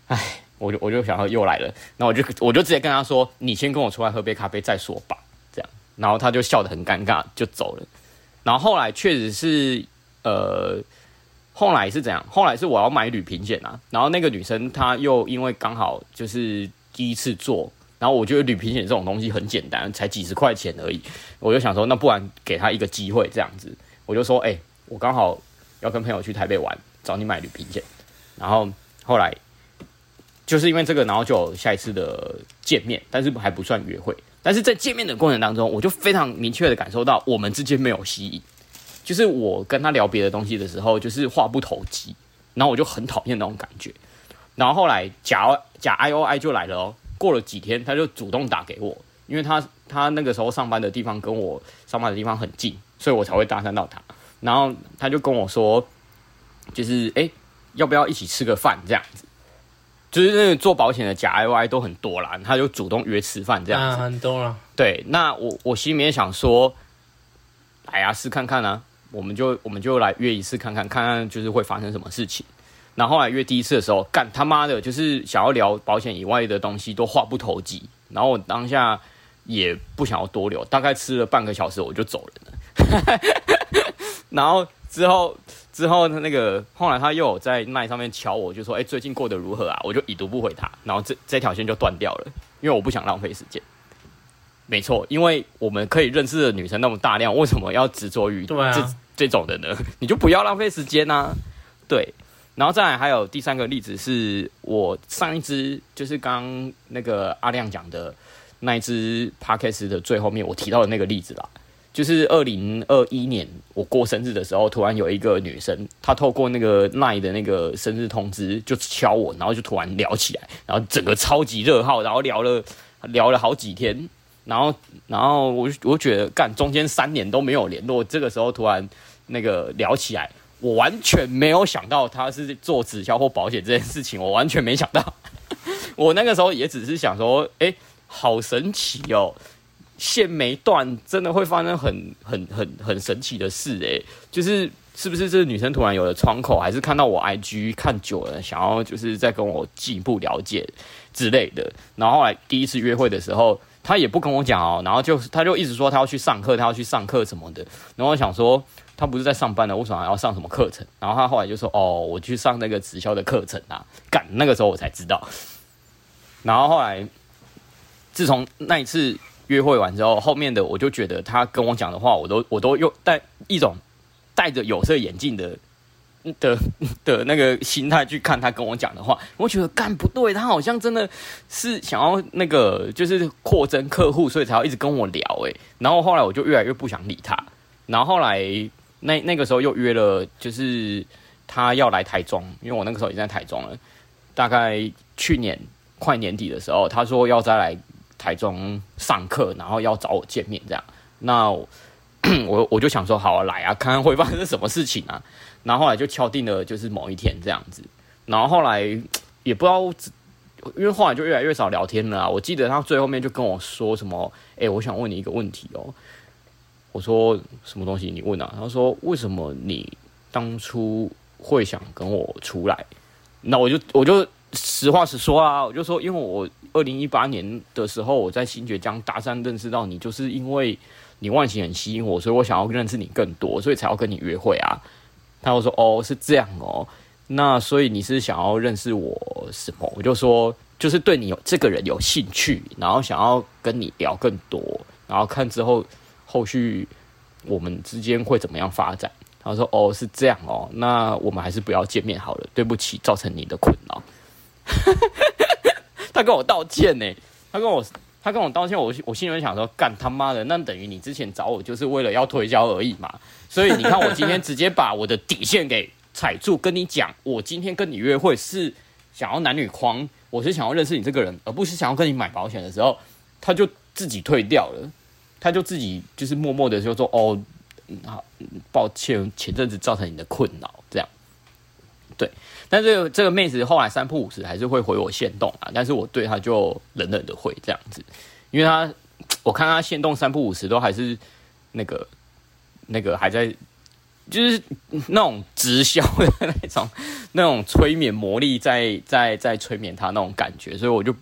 唉，我就我就想说又来了，那我就我就直接跟他说，你先跟我出来喝杯咖啡再说吧，这样，然后他就笑得很尴尬就走了。然后后来确实是呃，后来是怎样？后来是我要买旅平险啊，然后那个女生她又因为刚好就是第一次做，然后我觉得旅平险这种东西很简单，才几十块钱而已，我就想说那不然给她一个机会这样子，我就说哎、我刚好要跟朋友去台北玩。找你买旅平险，然后后来就是因为这个，然后就有下一次的见面，但是还不算约会。但是在见面的过程当中，我就非常明确的感受到我们之间没有吸引，就是我跟他聊别的东西的时候，就是话不投机，然后我就很讨厌那种感觉。然后后来假假 I O I 就来了哦，过了几天他就主动打给我，因为他他那个时候上班的地方跟我上班的地方很近，所以我才会搭讪到他。然后他就跟我说。就是哎、要不要一起吃个饭这样子？就是那个做保险的假 I Y 都很多啦，他就主动约吃饭这样子，啊、很多了。对，那我我心里面想说，来呀、啊，试看看啊，我们就我们就来约一次看看，看看就是会发生什么事情。然后后来约第一次的时候，干他妈的，就是想要聊保险以外的东西，都话不投机。然后我当下也不想要多留，大概吃了半个小时我就走人了。然后之后。之后呢，那个后来他又有在那上面敲我，就说：“哎，最近过得如何啊？”我就已读不回他，然后这这条线就断掉了，因为我不想浪费时间。没错，因为我们可以认识的女生那么大量，为什么要执着于这、啊、这种的呢？你就不要浪费时间呐、啊。对，然后再来还有第三个例子是我上一支就是刚那个阿亮讲的那一支 Podcast 的最后面我提到的那个例子啦。就是二零二一年我过生日的时候，突然有一个女生，她透过那个奈的那个生日通知就敲我，然后就突然聊起来，然后整个超级热号，然后聊了聊了好几天，然后然后我我觉得干中间三年都没有联络，这个时候突然那个聊起来，我完全没有想到她是做直销或保险这件事情，我完全没想到，我那个时候也只是想说，哎，好神奇哦。线没断，真的会发生很很很很神奇的事诶、就是是不是这个女生突然有了窗口，还是看到我 IG 看久了，想要就是再跟我进一步了解之类的。然后后来第一次约会的时候，她也不跟我讲哦，然后就她就一直说她要去上课，她要去上课什么的。然后我想说，她不是在上班的，为什么要上什么课程？然后她后来就说，哦，我去上那个直销的课程啊，干，那个时候我才知道。然后后来自从那一次。约会完之后，后面的我就觉得他跟我讲的话，我都我都用带一种戴着有色眼镜的的的那个心态去看他跟我讲的话，我觉得干不对，他好像真的是想要那个就是扩增客户，所以才要一直跟我聊诶。然后后来我就越来越不想理他，然后后来那那个时候又约了，就是他要来台中，因为我那个时候已经在台中了，大概去年快年底的时候，他说要再来。台中上课，然后要找我见面，这样，那我 我，就想说，好啊，来啊，看看会发生什么事情啊。然后后来就敲定了，就是某一天这样子。然后后来也不知道，因为后来就越来越少聊天了啊。我记得他最后面就跟我说什么，哎，我想问你一个问题哦。我说什么东西？你问啊？他说为什么你当初会想跟我出来？那我就我就实话实说啊，我就说，因为我。二零一八年的时候，我在新觉江搭讪认识到你，就是因为你外形很吸引我，所以我想要认识你更多，所以才要跟你约会啊。他就说：“哦，是这样哦，那所以你是想要认识我什么？”我就说：“就是对你有这个人有兴趣，然后想要跟你聊更多，然后看之后后续我们之间会怎么样发展。”他说：“哦，是这样哦，那我们还是不要见面好了，对不起，造成你的困扰。”他跟我道歉呢，他跟我他跟我道歉，我我心里面想说，干他妈的，那等于你之前找我就是为了要推销而已嘛。所以你看，我今天直接把我的底线给踩住，跟你讲，我今天跟你约会是想要男女框，我是想要认识你这个人，而不是想要跟你买保险的时候，他就自己退掉了，他就自己就是默默的就说哦，好，抱歉，前阵子造成你的困扰，但是这个妹子后来三不五时还是会回我限动啊，但是我对她就冷冷的回这样子，因为她我看她限动三不五时都还是那个那个还在。就是那种直销的那种、那种催眠魔力在在在催眠他那种感觉，所以我就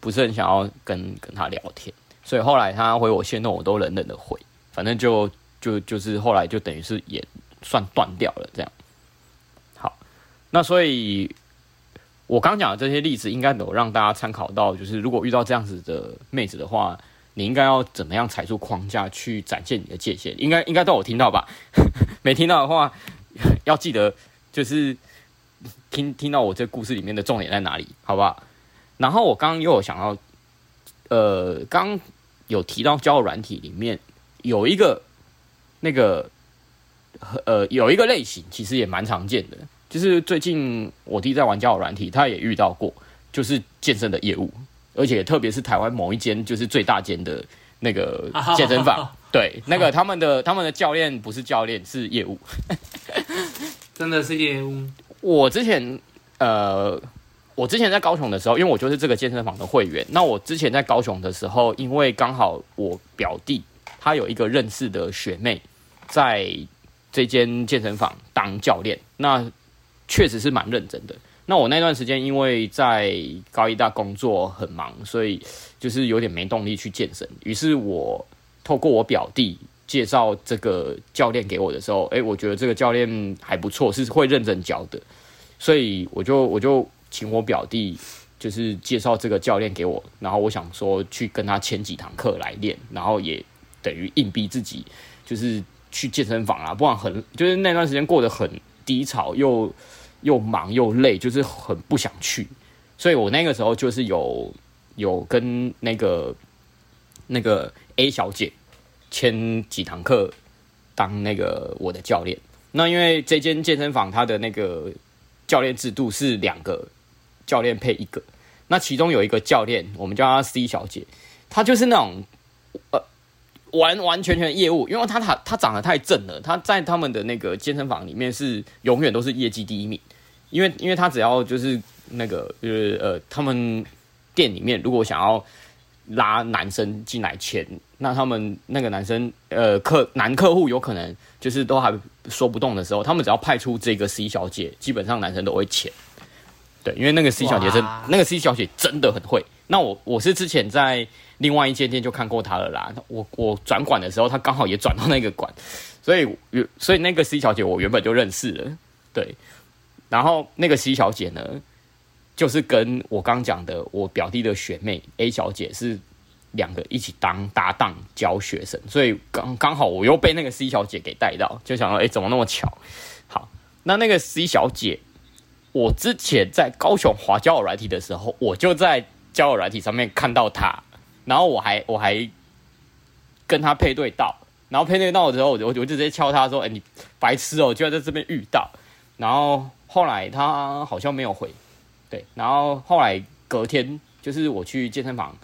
不是很想要跟跟他聊天。所以后来他回我限动，我都冷冷的回。反正就就就是后来就等于是也算断掉了这样。那所以我刚讲的这些例子，应该有让大家参考到，就是如果遇到这样子的妹子的话。你应该要怎么样踩出框架去展现你的界限？应该应该都有听到吧？没听到的话，要记得就是听听到我这故事里面的重点在哪里，好不好？然后我刚刚又有想到，呃，刚有提到交友软体里面有一个那个呃有一个类型，其实也蛮常见的，就是最近我弟在玩交友软体，他也遇到过，就是健身的业务。而且特别是台湾某一间就是最大间的那个健身房，对，那个他们的他们的教练不是教练，是业务，真的是业务。我之前呃，我之前在高雄的时候，因为我就是这个健身房的会员。那我之前在高雄的时候，因为刚好我表弟他有一个认识的学妹在这间健身房当教练，那确实是蛮认真的。那我那段时间因为在高一大工作很忙，所以就是有点没动力去健身。于是我透过我表弟介绍这个教练给我的时候，诶，我觉得这个教练还不错，是会认真教的，所以我就我就请我表弟就是介绍这个教练给我，然后我想说去跟他签几堂课来练，然后也等于硬逼自己就是去健身房啊，不然很就是那段时间过得很低潮又。又忙又累，就是很不想去，所以我那个时候就是有有跟那个那个 A 小姐签几堂课当那个我的教练。那因为这间健身房它的那个教练制度是两个教练配一个，那其中有一个教练，我们叫她 C 小姐，她就是那种呃。完完全全业务，因为她她她长得太正了，她在他们的那个健身房里面是永远都是业绩第一名，因为因为他只要就是那个就是呃，他们店里面如果想要拉男生进来签，那他们那个男生呃客男客户有可能就是都还说不动的时候，他们只要派出这个 C 小姐，基本上男生都会签。对，因为那个 C 小姐真那个 C 小姐真的很会。那我我是之前在。另外一间店就看过她了啦。我我转馆的时候，她刚好也转到那个馆，所以所以那个 C 小姐我原本就认识了，对。然后那个 C 小姐呢，就是跟我刚讲的我表弟的学妹 A 小姐是两个一起当搭档教学生，所以刚刚好我又被那个 C 小姐给带到，就想说，哎，怎么那么巧？好，那那个 C 小姐，我之前在高雄华交友软体的时候，我就在交友软体上面看到她。然后我还我还跟她配对到，然后配对到的时候，我就我就直接敲他说：“哎，你白痴哦，居然在这边遇到。”然后后来他好像没有回，对。然后后来隔天就是我去健身房，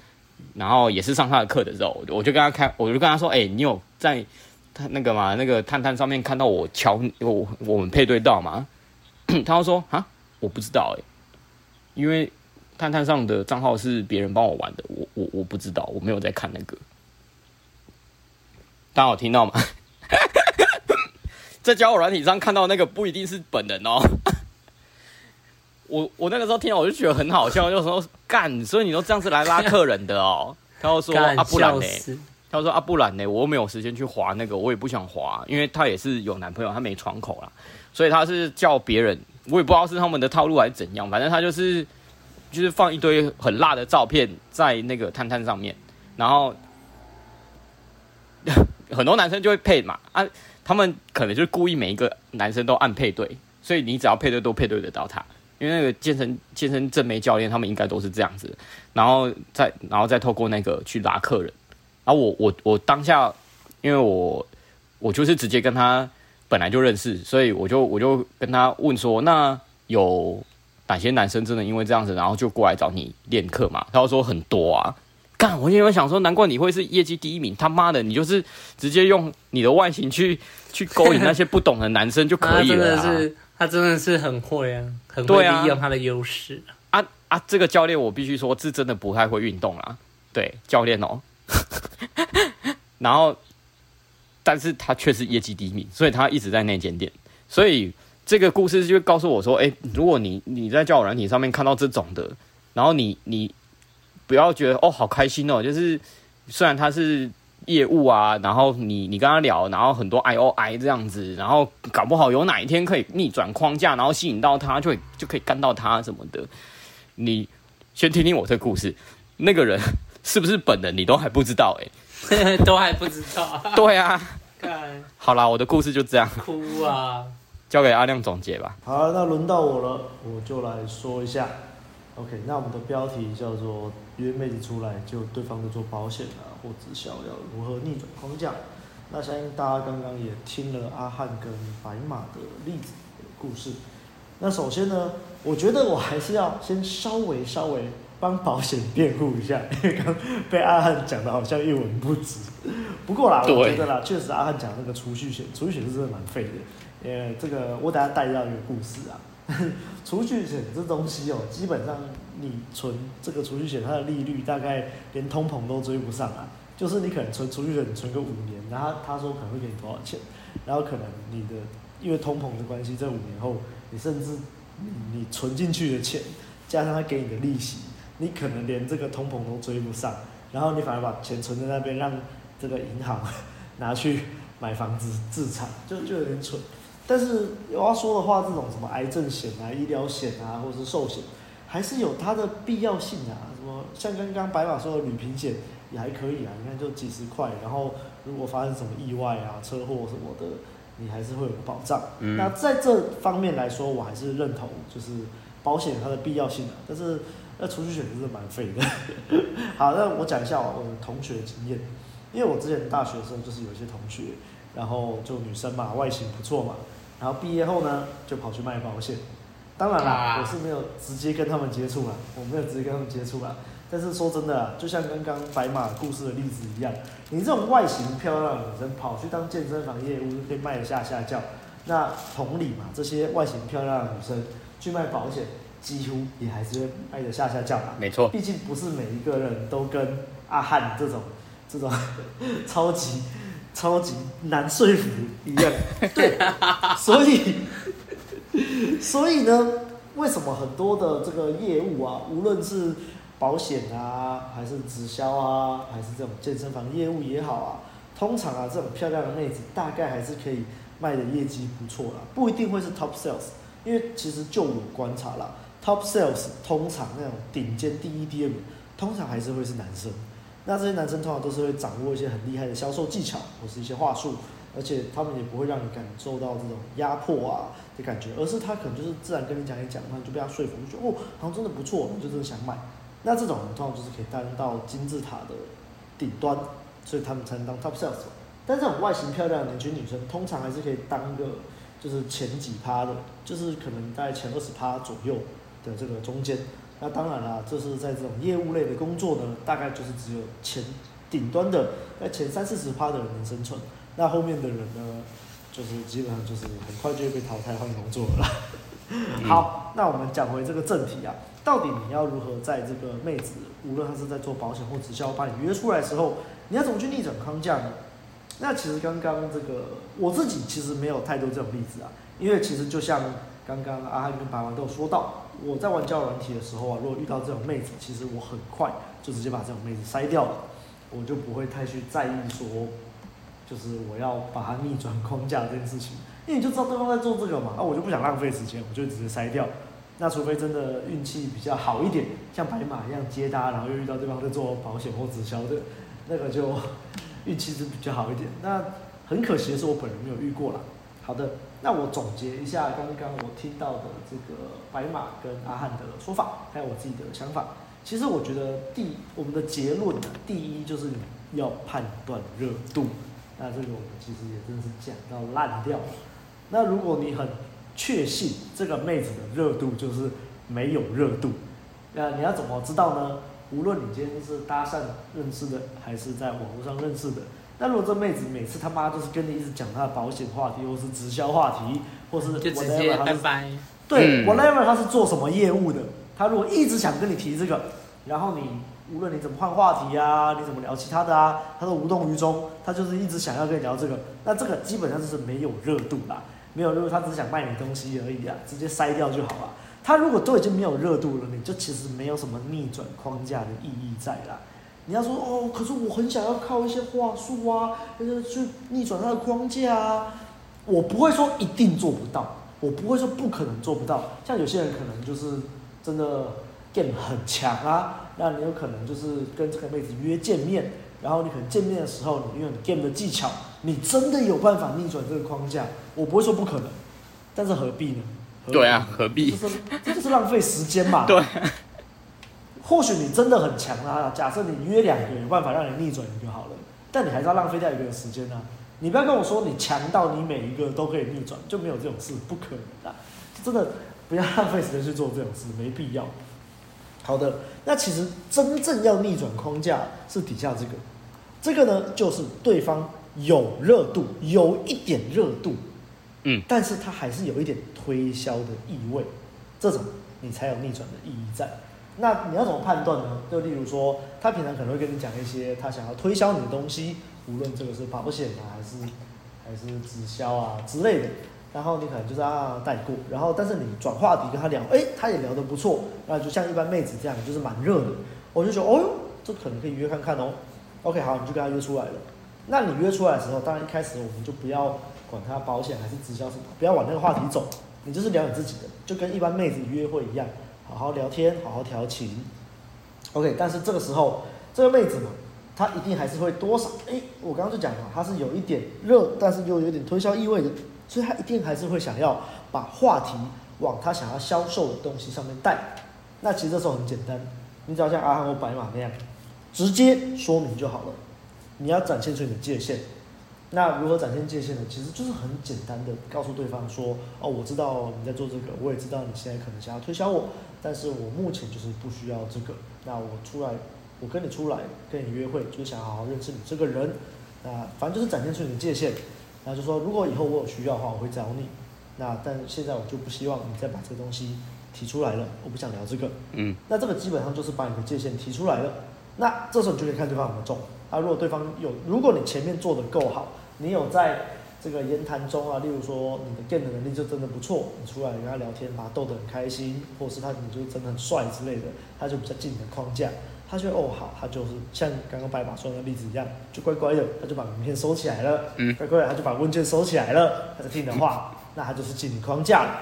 然后也是上他的课的时候，我就跟他开，我就跟他说：“哎，你有在他那个嘛那个探探上面看到我敲我我们配对到吗？” 他说：“啊，我不知道哎，因为。”探探上的账号是别人帮我玩的，我我我不知道，我没有在看那个。大家有听到吗？在交友软体上看到那个不一定是本人哦。我我那个时候听到我就觉得很好笑，就说干，所以你都这样子来拉客人的哦。他就说啊不然呢？他说啊不然呢？我又没有时间去划那个，我也不想划，因为他也是有男朋友，他没窗口啦，所以他是叫别人，我也不知道是他们的套路还是怎样，反正他就是。就是放一堆很辣的照片在那个探探上面，然后 很多男生就会配嘛啊，他们可能就是故意每一个男生都按配对，所以你只要配对都配对得到他，因为那个健身健身正妹教练他们应该都是这样子，然后再然后再透过那个去拉客人，然后我我我当下因为我我就是直接跟他本来就认识，所以我就我就跟他问说，那有。哪些男生真的因为这样子，然后就过来找你练课嘛？他说很多啊。干，我因为想说，难怪你会是业绩第一名。他妈的，你就是直接用你的外形去去勾引那些不懂的男生就可以了、啊。他真的是，他真的是很会啊，很会利用他的优势啊啊，啊！这个教练我必须说，是真的不太会运动啦。对，教练哦。然后，但是他却是业绩第一名，所以他一直在那间店。所以这个故事就告诉我说：哎，如果你你在交友软体上面看到这种的，然后你你。不要觉得哦，好开心哦！就是虽然他是业务啊，然后你你跟他聊，然后很多 I O I 这样子，然后搞不好有哪一天可以逆转框架，然后吸引到他，就会就可以干到他什么的。你先听听我这个故事，那个人是不是本人，你都还不知道哎、欸，都还不知道。对啊，看好啦，我的故事就这样。哭啊！交给阿亮总结吧。好，那轮到我了，我就来说一下。OK，那我们的标题叫做“约妹子出来就对方在做保险啊或直销，要如何逆转框架？”那相信大家刚刚也听了阿汉跟白马的例子的故事。那首先呢，我觉得我还是要先稍微稍微帮保险辩护一下，因为刚被阿汉讲的好像一文不值。不过啦，我觉得啦，确实阿汉讲那个储蓄险，储蓄险是真的蛮废的。呃，这个我等下带到一个故事啊。储蓄险这东西哦，基本上你存这个储蓄险，它的利率大概连通膨都追不上啊。就是你可能存储蓄险存个五年，然后他说可能会给你多少钱，然后可能你的因为通膨的关系，这五年后你甚至你，你存进去的钱加上他给你的利息，你可能连这个通膨都追不上，然后你反而把钱存在那边，让这个银行 拿去买房子自产，就就有点蠢。但是我要说的话，这种什么癌症险啊、医疗险啊，或者是寿险，还是有它的必要性啊。什么像刚刚白马说的旅平险也还可以啊，你看就几十块，然后如果发生什么意外啊、车祸什么的，你还是会有个保障。嗯。那在这方面来说，我还是认同，就是保险它的必要性啊。但是那储蓄险真是蛮废的。好，那我讲一下我的同学的经验，因为我之前大学的时候就是有一些同学。然后就女生嘛，外形不错嘛，然后毕业后呢，就跑去卖保险。当然啦，我是没有直接跟他们接触啦，我没有直接跟他们接触啦。但是说真的啊，就像刚刚白马故事的例子一样，你这种外形漂亮的女生跑去当健身房业务，就可以卖得下下轿。那同理嘛，这些外形漂亮的女生去卖保险，几乎也还是会卖得下下轿啦。没错，毕竟不是每一个人都跟阿汉这种这种 超级。超级难说服一样，对，所以，所以呢，为什么很多的这个业务啊，无论是保险啊，还是直销啊，还是这种健身房业务也好啊，通常啊，这种漂亮的妹子大概还是可以卖的业绩不错啦，不一定会是 top sales，因为其实就我观察啦，top sales 通常那种顶尖第一 DM，通常还是会是男生。那这些男生通常都是会掌握一些很厉害的销售技巧，或是一些话术，而且他们也不会让你感受到这种压迫啊的感觉，而是他可能就是自然跟你讲一讲，然后就被他说服，就觉得哦，好像真的不错，就真的想买。那这种人通常就是可以担到金字塔的顶端，所以他们才能当 top sales。但这种外形漂亮的年轻女生，通常还是可以当个就是前几趴的，就是可能在前二十趴左右的这个中间。那当然啦，就是在这种业务类的工作呢，大概就是只有前顶端的，在前三四十趴的人能生存，那后面的人呢，就是基本上就是很快就会被淘汰换工作了。嗯、好，那我们讲回这个正题啊，到底你要如何在这个妹子，无论她是在做保险或直销，把你约出来的时候，你要怎么去逆转框架呢？那其实刚刚这个我自己其实没有太多这种例子啊，因为其实就像刚刚阿汉跟白王都有说到。我在玩交友软体的时候啊，如果遇到这种妹子，其实我很快就直接把这种妹子筛掉了，我就不会太去在意说，就是我要把它逆转框架这件事情，因为你就知道对方在做这个嘛，那我就不想浪费时间，我就直接筛掉。那除非真的运气比较好一点，像白马一样接搭，然后又遇到对方在做保险或直销的，那个就 运气是比较好一点。那很可惜的是，我本人没有遇过啦。好的。那我总结一下刚刚我听到的这个白马跟阿汉的说法，还有我自己的想法。其实我觉得第我们的结论呢，第一就是你要判断热度。那这个我们其实也真的是讲到烂掉。那如果你很确信这个妹子的热度就是没有热度。那你要怎么知道呢？无论你今天是搭讪认识的，还是在网络上认识的，那如果这妹子每次他妈都是跟你一直讲她的保险话题，或是直销话题，或是 whatever, 就直接拜拜。对、嗯、，whatever 他是做什么业务的，他如果一直想跟你提这个，然后你无论你怎么换话题啊，你怎么聊其他的啊，他都无动于衷，他就是一直想要跟你聊这个，那这个基本上就是没有热度啦，没有热度，他只是想卖你东西而已啊，直接筛掉就好了。他如果都已经没有热度了，你就其实没有什么逆转框架的意义在啦。你要说哦，可是我很想要靠一些话术啊，就是去逆转他的框架啊。我不会说一定做不到，我不会说不可能做不到。像有些人可能就是真的 game 很强啊，那你有可能就是跟这个妹子约见面，然后你可能见面的时候，你用你 game 的技巧，你真的有办法逆转这个框架。我不会说不可能，但是何必呢？对啊，何必？这是这就是浪费时间嘛。对。或许你真的很强啊，假设你约两个有办法让你逆转你就好了，但你还是要浪费掉一个时间啊。你不要跟我说你强到你每一个都可以逆转，就没有这种事，不可能的。真的不要浪费时间去做这种事，没必要。好的，那其实真正要逆转框架是底下这个，这个呢就是对方有热度，有一点热度。嗯，但是他还是有一点推销的意味，这种你才有逆转的意义在。那你要怎么判断呢？就例如说，他平常可能会跟你讲一些他想要推销你的东西，无论这个是保险啊，还是还是直销啊之类的。然后你可能就是啊带过，然后但是你转话题跟他聊，哎，他也聊得不错，那就像一般妹子这样，就是蛮热的。我就觉得，哦哟，这可能可以约看看哦。OK，好，你就跟他约出来了。那你约出来的时候，当然一开始我们就不要。管他保险还是直销什么，不要往那个话题走，你就是聊你自己的，就跟一般妹子约会一样，好好聊天，好好调情。OK，但是这个时候这个妹子嘛，她一定还是会多少，哎，我刚刚就讲了，她是有一点热，但是又有点推销意味的，所以她一定还是会想要把话题往她想要销售的东西上面带。那其实这时候很简单，你只要像阿汉或白马那样，直接说明就好了，你要展现出你的界限。那如何展现界限呢？其实就是很简单的告诉对方说：哦，我知道你在做这个，我也知道你现在可能想要推销我，但是我目前就是不需要这个。那我出来，我跟你出来跟你约会，就是想好好认识你这个人。那反正就是展现出你的界限。那就说，如果以后我有需要的话，我会找你。那但现在我就不希望你再把这个东西提出来了，我不想聊这个。嗯。那这个基本上就是把你的界限提出来了。那这时候你就可以看对方有没有中。啊，如果对方有，如果你前面做得够好。你有在这个言谈中啊，例如说你的 game 的能力就真的不错，你出来跟他聊天，把他逗得很开心，或是他你就真的很帅之类的，他就比较进你的框架，他就哦好，他就是像刚刚白马说的那例子一样，就乖乖的，他就把名片收起来了，嗯，乖乖的他就把问卷收起来了，他就听你的话，那他就是进你框架了，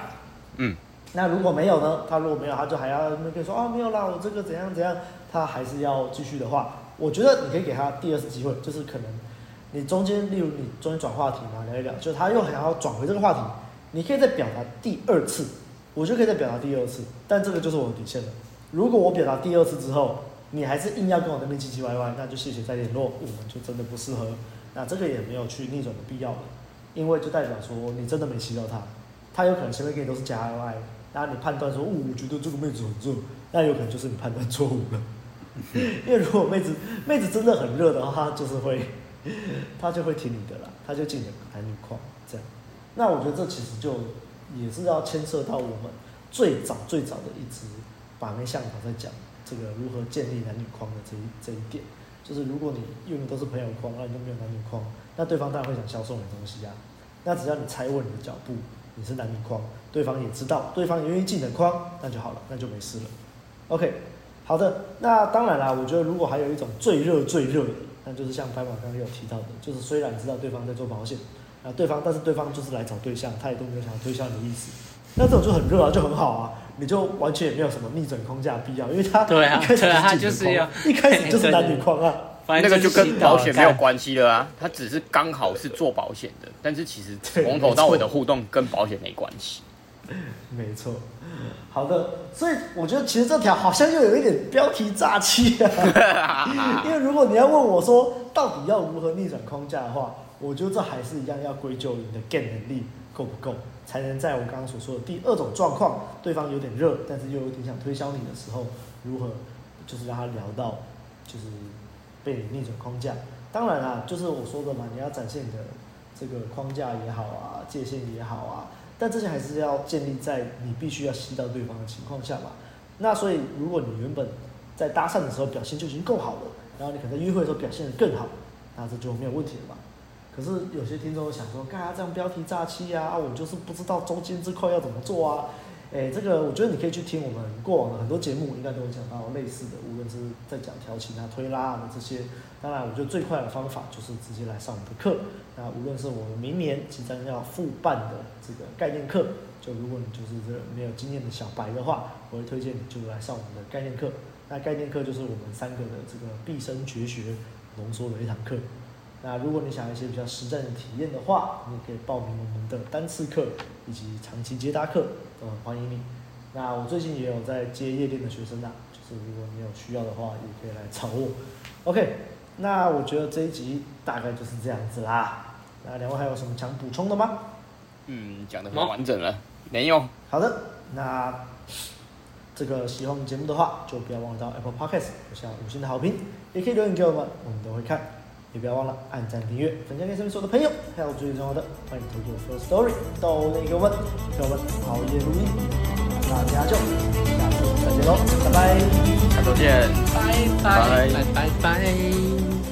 嗯，那如果没有呢？他如果没有，他就还要那边说啊没有啦，我这个怎样怎样，他还是要继续的话，我觉得你可以给他第二次机会，就是可能。你中间，例如你中间转话题嘛，聊一聊，就他又想要转回这个话题，你可以再表达第二次，我就可以再表达第二次，但这个就是我的底线了。如果我表达第二次之后，你还是硬要跟我那边唧唧歪歪，那就谢谢再联络，我们就真的不适合。那这个也没有去逆转的必要了，因为就代表说你真的没吸到他，他有可能前面给你都是假爱爱，然后你判断说，哦，我觉得这个妹子很热，那有可能就是你判断错误了。因为如果妹子妹子真的很热的话，就是会。他就会听你的啦，他就进你的男女框这样。那我觉得这其实就也是要牵涉到我们最早最早的一支把妹向导在讲这个如何建立男女框的这一这一点。就是如果你用的都是朋友框，那你就没有男女框，那对方当然会想销售你东西啊。那只要你踩稳你的脚步，你是男女框，对方也知道，对方也愿意进你的框，那就好了，那就没事了。OK，好的。那当然啦，我觉得如果还有一种最热最热的。那就是像白马刚刚有提到的，就是虽然知道对方在做保险，啊，对方但是对方就是来找对象，他也都没有想要推销你的意思，那这种就很热啊，就很好啊，你就完全也没有什么逆转框架必要，因为他对啊，一开始他就是要一开始就是男女框啊，那个就跟保险没有关系了啊，他只是刚好是做保险的，但是其实 从头到尾的互动跟保险没关系。没错，好的，所以我觉得其实这条好像又有一点标题炸气啊，因为如果你要问我说到底要如何逆转框架的话，我觉得这还是一样要归咎于你的 gain 能力够不够，才能在我刚刚所说的第二种状况，对方有点热，但是又有点想推销你的时候，如何就是让他聊到就是被你逆转框架。当然啦，就是我说的嘛，你要展现你的这个框架也好啊，界限也好啊，但这些还是要建立在你必须要吸到对方的情况下嘛。那所以，如果你原本在搭讪的时候表现就已经够好了，然后你可能在约会的时候表现得更好，那这就没有问题了嘛。可是有些听众想说，干啥这样标题炸气啊？我就是不知道中间这块要怎么做啊。哎，这个我觉得你可以去听我们过往的很多节目，应该都有讲到类似的，无论是在讲调情啊、推拉啊这些。当然，我觉得最快的方法就是直接来上我们的课。那无论是我们明年即将要复办的这个概念课，就如果你就是这没有经验的小白的话，我会推荐你就来上我们的概念课。那概念课就是我们三个的这个毕生绝学浓缩的一堂课。那如果你想要一些比较实战的体验的话，你也可以报名我们的单次课以及长期接搭课，都很欢迎你。那我最近也有在接夜店的学生啊，就是如果你有需要的话，也可以来找我。OK，那我觉得这一集大概就是这样子啦。那两位还有什么想补充的吗？嗯，讲的很完整了，没有。好的，那这个喜欢我们节目的话，就不要忘了到 Apple Podcast 留下五星的好评，也可以留言给我们，我们都会看。也不要忘了按赞、订阅、分享给身边所有的朋友，还有最重要的，欢迎投稿 Firstory 到那个问，给我们熬夜录音，大家就下次再见喽，拜拜，下周见，拜。拜。拜拜。拜。